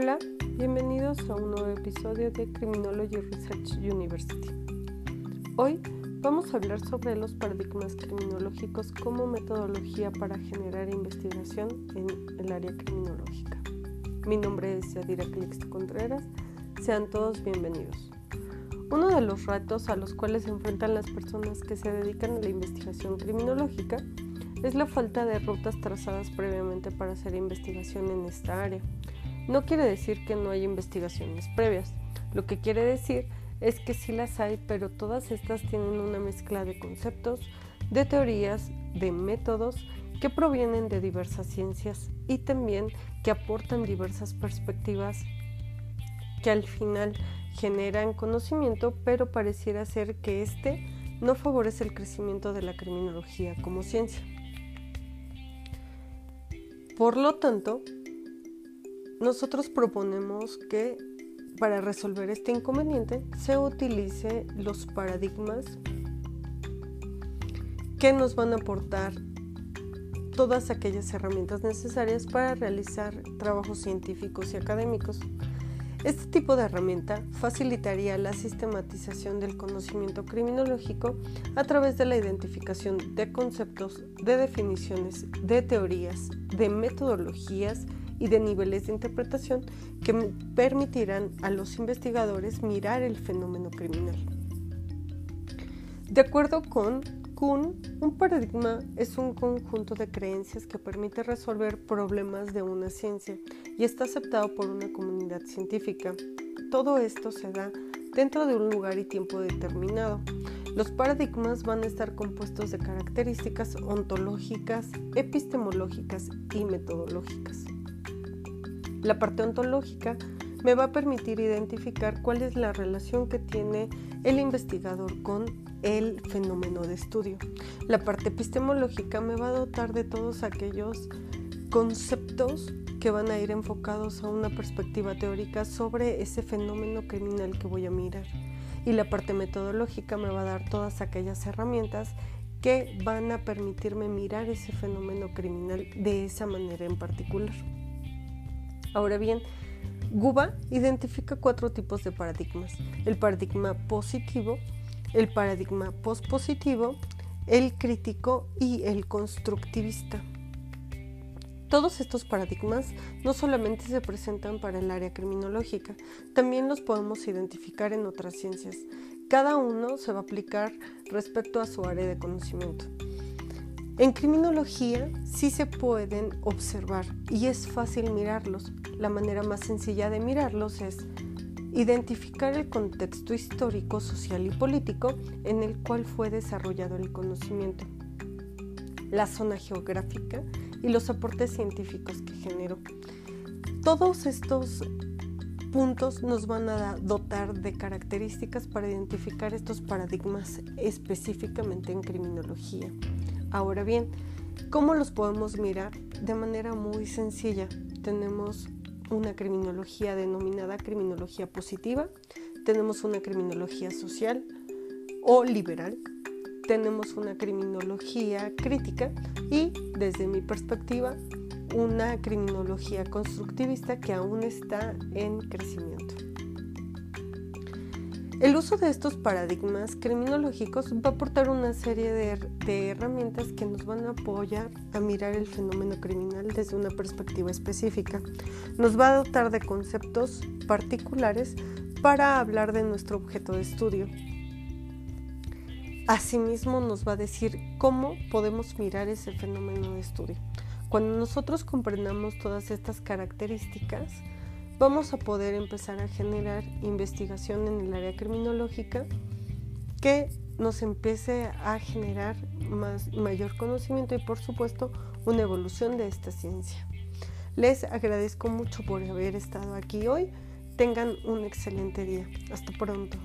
Hola, bienvenidos a un nuevo episodio de Criminology Research University. Hoy vamos a hablar sobre los paradigmas criminológicos como metodología para generar investigación en el área criminológica. Mi nombre es Yadira Calixto Contreras, sean todos bienvenidos. Uno de los retos a los cuales se enfrentan las personas que se dedican a la investigación criminológica es la falta de rutas trazadas previamente para hacer investigación en esta área. No quiere decir que no haya investigaciones previas, lo que quiere decir es que sí las hay, pero todas estas tienen una mezcla de conceptos, de teorías, de métodos que provienen de diversas ciencias y también que aportan diversas perspectivas que al final generan conocimiento, pero pareciera ser que este no favorece el crecimiento de la criminología como ciencia. Por lo tanto, nosotros proponemos que para resolver este inconveniente se utilice los paradigmas que nos van a aportar todas aquellas herramientas necesarias para realizar trabajos científicos y académicos. Este tipo de herramienta facilitaría la sistematización del conocimiento criminológico a través de la identificación de conceptos, de definiciones, de teorías, de metodologías y de niveles de interpretación que permitirán a los investigadores mirar el fenómeno criminal. De acuerdo con Kuhn, un paradigma es un conjunto de creencias que permite resolver problemas de una ciencia y está aceptado por una comunidad científica. Todo esto se da dentro de un lugar y tiempo determinado. Los paradigmas van a estar compuestos de características ontológicas, epistemológicas y metodológicas. La parte ontológica me va a permitir identificar cuál es la relación que tiene el investigador con el fenómeno de estudio. La parte epistemológica me va a dotar de todos aquellos conceptos que van a ir enfocados a una perspectiva teórica sobre ese fenómeno criminal que voy a mirar. Y la parte metodológica me va a dar todas aquellas herramientas que van a permitirme mirar ese fenómeno criminal de esa manera en particular. Ahora bien, Guba identifica cuatro tipos de paradigmas. El paradigma positivo, el paradigma pospositivo, el crítico y el constructivista. Todos estos paradigmas no solamente se presentan para el área criminológica, también los podemos identificar en otras ciencias. Cada uno se va a aplicar respecto a su área de conocimiento. En criminología sí se pueden observar y es fácil mirarlos. La manera más sencilla de mirarlos es identificar el contexto histórico, social y político en el cual fue desarrollado el conocimiento, la zona geográfica y los aportes científicos que generó. Todos estos puntos nos van a dotar de características para identificar estos paradigmas específicamente en criminología. Ahora bien, ¿cómo los podemos mirar? De manera muy sencilla. Tenemos una criminología denominada criminología positiva, tenemos una criminología social o liberal, tenemos una criminología crítica y, desde mi perspectiva, una criminología constructivista que aún está en crecimiento. El uso de estos paradigmas criminológicos va a aportar una serie de, herramientas que nos van a apoyar a mirar el fenómeno criminal desde una perspectiva específica. Nos va a dotar de conceptos particulares para hablar de nuestro objeto de estudio. Asimismo nos va a decir cómo podemos mirar ese fenómeno de estudio. Cuando nosotros comprendamos todas estas características, vamos a poder empezar a generar investigación en el área criminológica que nos empiece a generar más, mayor conocimiento y por supuesto una evolución de esta ciencia. Les agradezco mucho por haber estado aquí hoy. Tengan un excelente día. Hasta pronto.